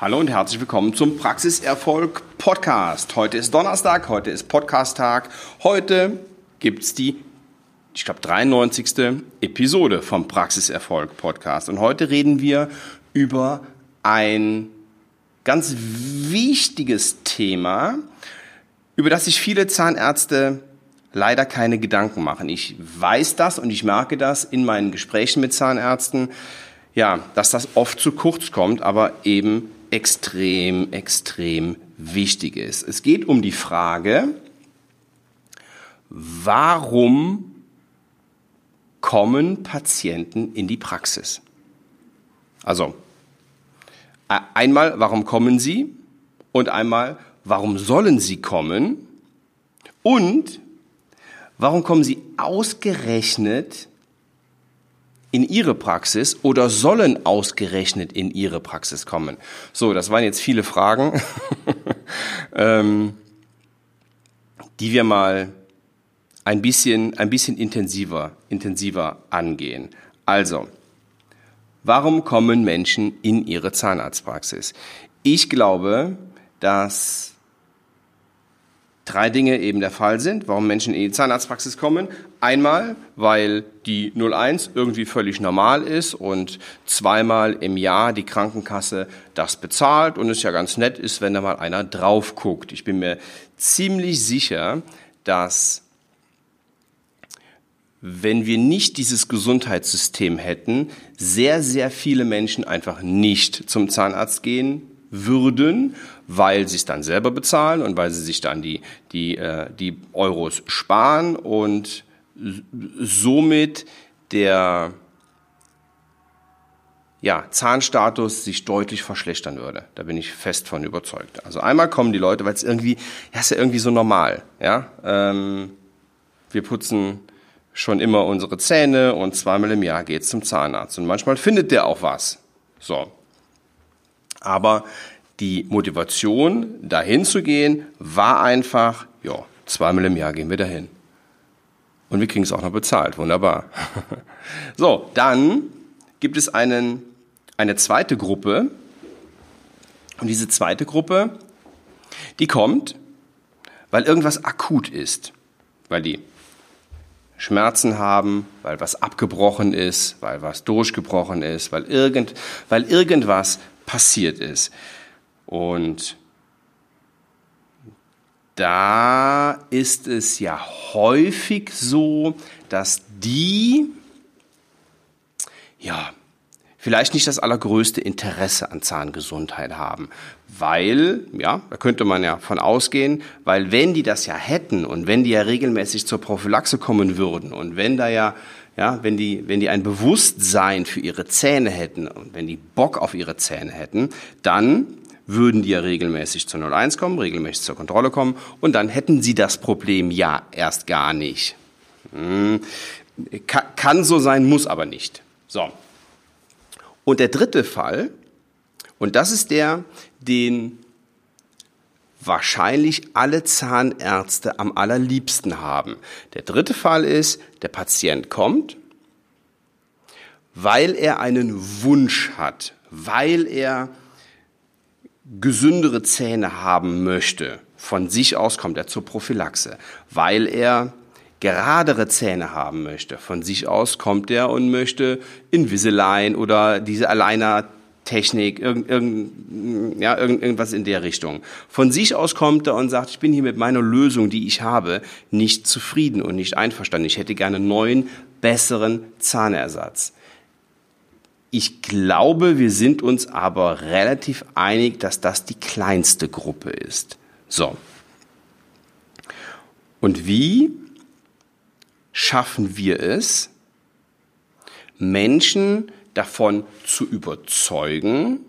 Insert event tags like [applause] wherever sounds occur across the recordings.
Hallo und herzlich willkommen zum Praxiserfolg Podcast. Heute ist Donnerstag, heute ist Podcast-Tag. Heute gibt's die, ich glaube, 93. Episode vom Praxiserfolg Podcast. Und heute reden wir über ein ganz wichtiges Thema, über das sich viele Zahnärzte leider keine Gedanken machen. Ich weiß das und ich merke das in meinen Gesprächen mit Zahnärzten, ja, dass das oft zu kurz kommt, aber eben extrem, extrem wichtig ist. Es geht um die Frage, warum kommen Patienten in die Praxis? Also, einmal, warum kommen sie? Und einmal, warum sollen sie kommen? Und warum kommen sie ausgerechnet in ihre Praxis oder sollen ausgerechnet in ihre Praxis kommen? So, das waren jetzt viele Fragen, [laughs] ähm, die wir mal ein bisschen, ein bisschen intensiver, intensiver angehen. Also, warum kommen Menschen in ihre Zahnarztpraxis? Ich glaube, dass drei Dinge eben der Fall sind, warum Menschen in die Zahnarztpraxis kommen. Einmal, weil die 01 irgendwie völlig normal ist und zweimal im Jahr die Krankenkasse das bezahlt und es ja ganz nett ist, wenn da mal einer drauf guckt. Ich bin mir ziemlich sicher, dass wenn wir nicht dieses Gesundheitssystem hätten, sehr, sehr viele Menschen einfach nicht zum Zahnarzt gehen würden, weil sie es dann selber bezahlen und weil sie sich dann die, die, äh, die Euros sparen und somit der ja, Zahnstatus sich deutlich verschlechtern würde. Da bin ich fest von überzeugt. Also einmal kommen die Leute, weil es irgendwie, ja, ist ja irgendwie so normal. Ja, ähm, wir putzen schon immer unsere Zähne und zweimal im Jahr geht's zum Zahnarzt und manchmal findet der auch was. So, aber die Motivation, dahin zu gehen, war einfach, ja, zweimal im Jahr gehen wir dahin. Und wir kriegen es auch noch bezahlt. Wunderbar. [laughs] so, dann gibt es einen, eine zweite Gruppe. Und diese zweite Gruppe, die kommt, weil irgendwas akut ist. Weil die Schmerzen haben, weil was abgebrochen ist, weil was durchgebrochen ist, weil, irgend, weil irgendwas passiert ist. Und da ist es ja häufig so, dass die, ja, vielleicht nicht das allergrößte Interesse an Zahngesundheit haben, weil, ja, da könnte man ja von ausgehen, weil wenn die das ja hätten und wenn die ja regelmäßig zur Prophylaxe kommen würden und wenn da ja ja, wenn die, wenn die ein Bewusstsein für ihre Zähne hätten und wenn die Bock auf ihre Zähne hätten, dann würden die ja regelmäßig zur 01 kommen, regelmäßig zur Kontrolle kommen und dann hätten sie das Problem ja erst gar nicht. Hm, kann so sein, muss aber nicht. So. Und der dritte Fall, und das ist der, den wahrscheinlich alle Zahnärzte am allerliebsten haben. Der dritte Fall ist, der Patient kommt, weil er einen Wunsch hat, weil er gesündere Zähne haben möchte. Von sich aus kommt er zur Prophylaxe, weil er geradere Zähne haben möchte. Von sich aus kommt er und möchte Invisalign oder diese Aligner Technik, irgend, irgend, ja, irgend, irgendwas in der Richtung. Von sich aus kommt er und sagt, ich bin hier mit meiner Lösung, die ich habe, nicht zufrieden und nicht einverstanden. Ich hätte gerne einen neuen, besseren Zahnersatz. Ich glaube, wir sind uns aber relativ einig, dass das die kleinste Gruppe ist. So. Und wie schaffen wir es, Menschen davon zu überzeugen,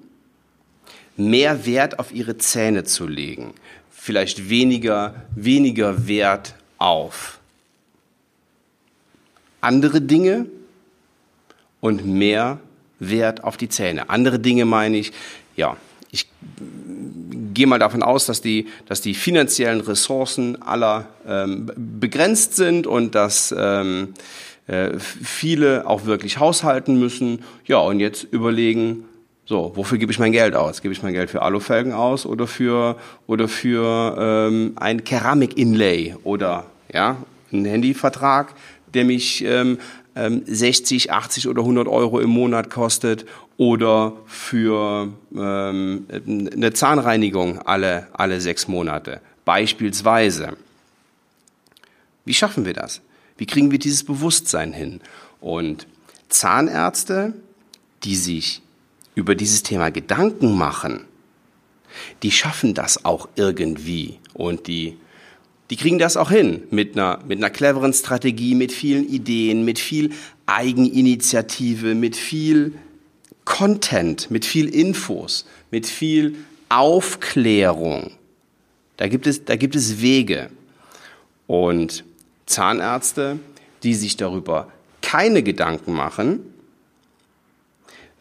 mehr Wert auf ihre Zähne zu legen, vielleicht weniger, weniger Wert auf andere Dinge und mehr Wert auf die Zähne. Andere Dinge meine ich, ja, ich gehe mal davon aus, dass die, dass die finanziellen Ressourcen aller ähm, begrenzt sind und dass ähm, äh, viele auch wirklich haushalten müssen. Ja, und jetzt überlegen So, wofür gebe ich mein Geld aus? Gebe ich mein Geld für Alufelgen aus oder für oder für ähm, ein Keramik-Inlay oder ja einen Handyvertrag, der mich ähm, 60, ähm, 80 oder 100 Euro im Monat kostet oder für ähm, eine Zahnreinigung alle, alle sechs Monate. Beispielsweise. Wie schaffen wir das? Wie kriegen wir dieses Bewusstsein hin? Und Zahnärzte, die sich über dieses Thema Gedanken machen, die schaffen das auch irgendwie und die die kriegen das auch hin mit einer, mit einer cleveren Strategie, mit vielen Ideen, mit viel Eigeninitiative, mit viel Content, mit viel Infos, mit viel Aufklärung. Da gibt es, da gibt es Wege. Und Zahnärzte, die sich darüber keine Gedanken machen,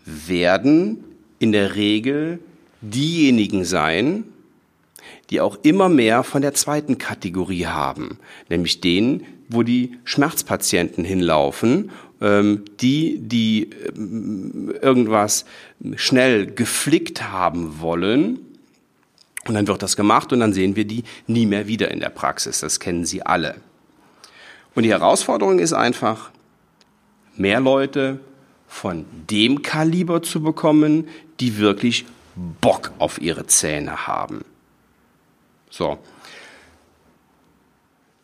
werden in der Regel diejenigen sein, die auch immer mehr von der zweiten Kategorie haben, nämlich denen, wo die Schmerzpatienten hinlaufen, ähm, die, die ähm, irgendwas schnell geflickt haben wollen. Und dann wird das gemacht und dann sehen wir die nie mehr wieder in der Praxis. Das kennen Sie alle. Und die Herausforderung ist einfach, mehr Leute von dem Kaliber zu bekommen, die wirklich Bock auf ihre Zähne haben. So.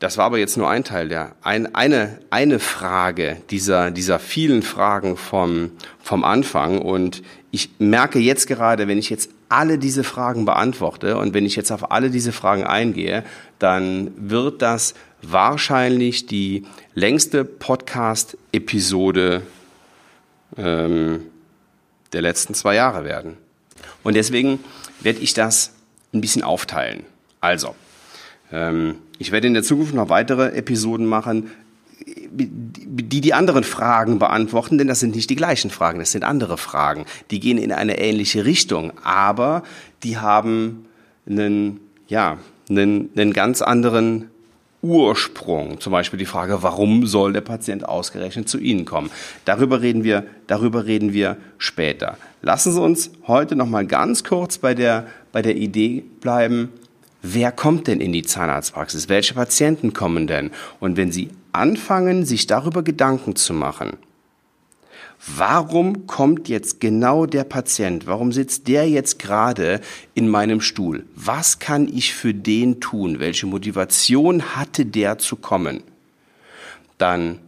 Das war aber jetzt nur ein Teil der, ein, eine, eine Frage dieser, dieser vielen Fragen vom, vom Anfang. Und ich merke jetzt gerade, wenn ich jetzt alle diese Fragen beantworte und wenn ich jetzt auf alle diese Fragen eingehe, dann wird das wahrscheinlich die längste Podcast-Episode ähm, der letzten zwei Jahre werden. Und deswegen werde ich das ein bisschen aufteilen. Also, ähm, ich werde in der Zukunft noch weitere Episoden machen, die die anderen Fragen beantworten, denn das sind nicht die gleichen Fragen, das sind andere Fragen. Die gehen in eine ähnliche Richtung, aber die haben einen, ja, einen, einen ganz anderen Ursprung. Zum Beispiel die Frage, warum soll der Patient ausgerechnet zu Ihnen kommen? Darüber reden wir, darüber reden wir später. Lassen Sie uns heute noch mal ganz kurz bei der, bei der Idee bleiben, wer kommt denn in die Zahnarztpraxis? Welche Patienten kommen denn? Und wenn Sie anfangen, sich darüber Gedanken zu machen, warum kommt jetzt genau der Patient? Warum sitzt der jetzt gerade in meinem Stuhl? Was kann ich für den tun? Welche Motivation hatte der zu kommen? Dann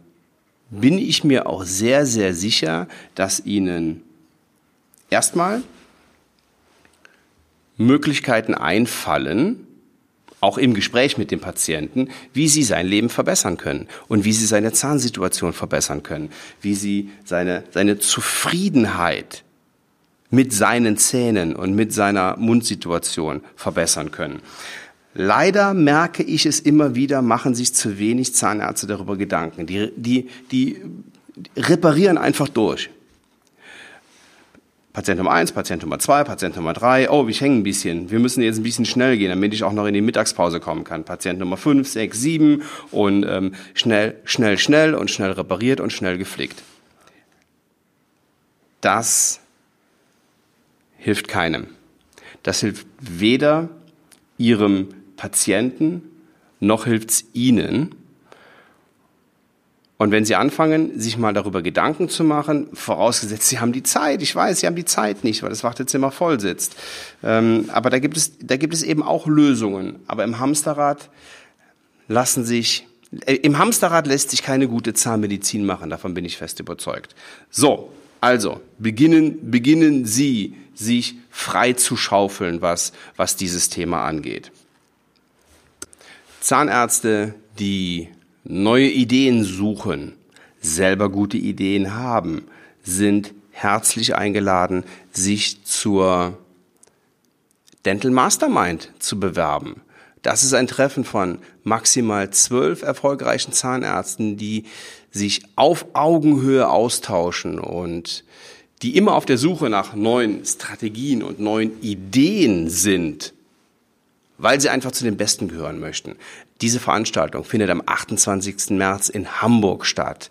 bin ich mir auch sehr, sehr sicher, dass Ihnen erstmal Möglichkeiten einfallen, auch im Gespräch mit dem Patienten, wie sie sein Leben verbessern können und wie sie seine Zahnsituation verbessern können, wie sie seine, seine Zufriedenheit mit seinen Zähnen und mit seiner Mundsituation verbessern können. Leider merke ich es immer wieder, machen sich zu wenig Zahnärzte darüber Gedanken. Die, die, die reparieren einfach durch. Patient Nummer eins, Patient Nummer zwei, Patient Nummer drei. Oh, ich hänge ein bisschen. Wir müssen jetzt ein bisschen schnell gehen, damit ich auch noch in die Mittagspause kommen kann. Patient Nummer fünf, sechs, sieben und ähm, schnell, schnell, schnell und schnell repariert und schnell gepflegt. Das hilft keinem. Das hilft weder Ihrem Patienten noch hilft's Ihnen, und wenn Sie anfangen, sich mal darüber Gedanken zu machen, vorausgesetzt, Sie haben die Zeit, ich weiß, Sie haben die Zeit nicht, weil das Wartezimmer voll sitzt. Ähm, aber da gibt es, da gibt es eben auch Lösungen. Aber im Hamsterrad lassen sich, äh, im Hamsterrad lässt sich keine gute Zahnmedizin machen, davon bin ich fest überzeugt. So, also, beginnen, beginnen Sie, sich frei zu schaufeln, was, was dieses Thema angeht. Zahnärzte, die neue Ideen suchen, selber gute Ideen haben, sind herzlich eingeladen, sich zur Dental Mastermind zu bewerben. Das ist ein Treffen von maximal zwölf erfolgreichen Zahnärzten, die sich auf Augenhöhe austauschen und die immer auf der Suche nach neuen Strategien und neuen Ideen sind, weil sie einfach zu den Besten gehören möchten. Diese Veranstaltung findet am 28. März in Hamburg statt.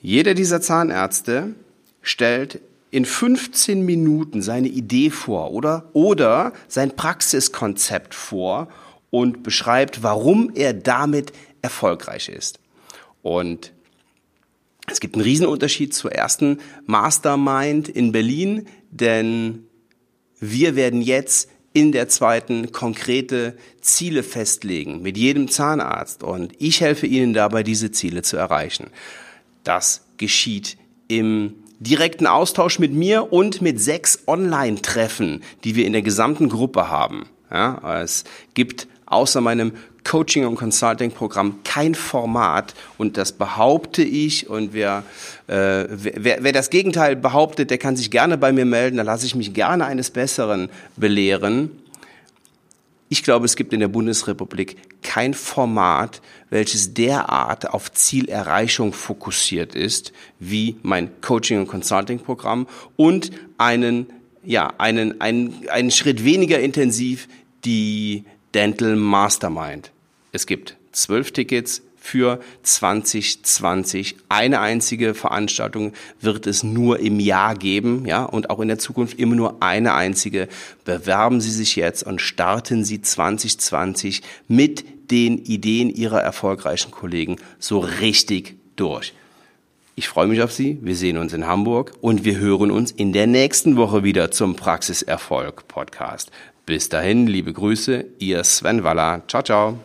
Jeder dieser Zahnärzte stellt in 15 Minuten seine Idee vor oder, oder sein Praxiskonzept vor und beschreibt, warum er damit erfolgreich ist. Und es gibt einen Riesenunterschied zur ersten Mastermind in Berlin, denn wir werden jetzt in der zweiten konkrete Ziele festlegen mit jedem Zahnarzt und ich helfe Ihnen dabei, diese Ziele zu erreichen. Das geschieht im direkten Austausch mit mir und mit sechs Online-Treffen, die wir in der gesamten Gruppe haben. Ja, es gibt außer meinem Coaching- und Consulting-Programm kein Format. Und das behaupte ich. Und wer, äh, wer, wer das Gegenteil behauptet, der kann sich gerne bei mir melden, da lasse ich mich gerne eines Besseren belehren. Ich glaube, es gibt in der Bundesrepublik kein Format, welches derart auf Zielerreichung fokussiert ist, wie mein Coaching- und Consulting-Programm und einen, ja, einen, einen, einen Schritt weniger intensiv die Dental Mastermind. Es gibt zwölf Tickets für 2020. Eine einzige Veranstaltung wird es nur im Jahr geben, ja, und auch in der Zukunft immer nur eine einzige. Bewerben Sie sich jetzt und starten Sie 2020 mit den Ideen Ihrer erfolgreichen Kollegen so richtig durch. Ich freue mich auf Sie. Wir sehen uns in Hamburg und wir hören uns in der nächsten Woche wieder zum Praxiserfolg Podcast. Bis dahin, liebe Grüße, Ihr Sven Waller. Ciao, ciao.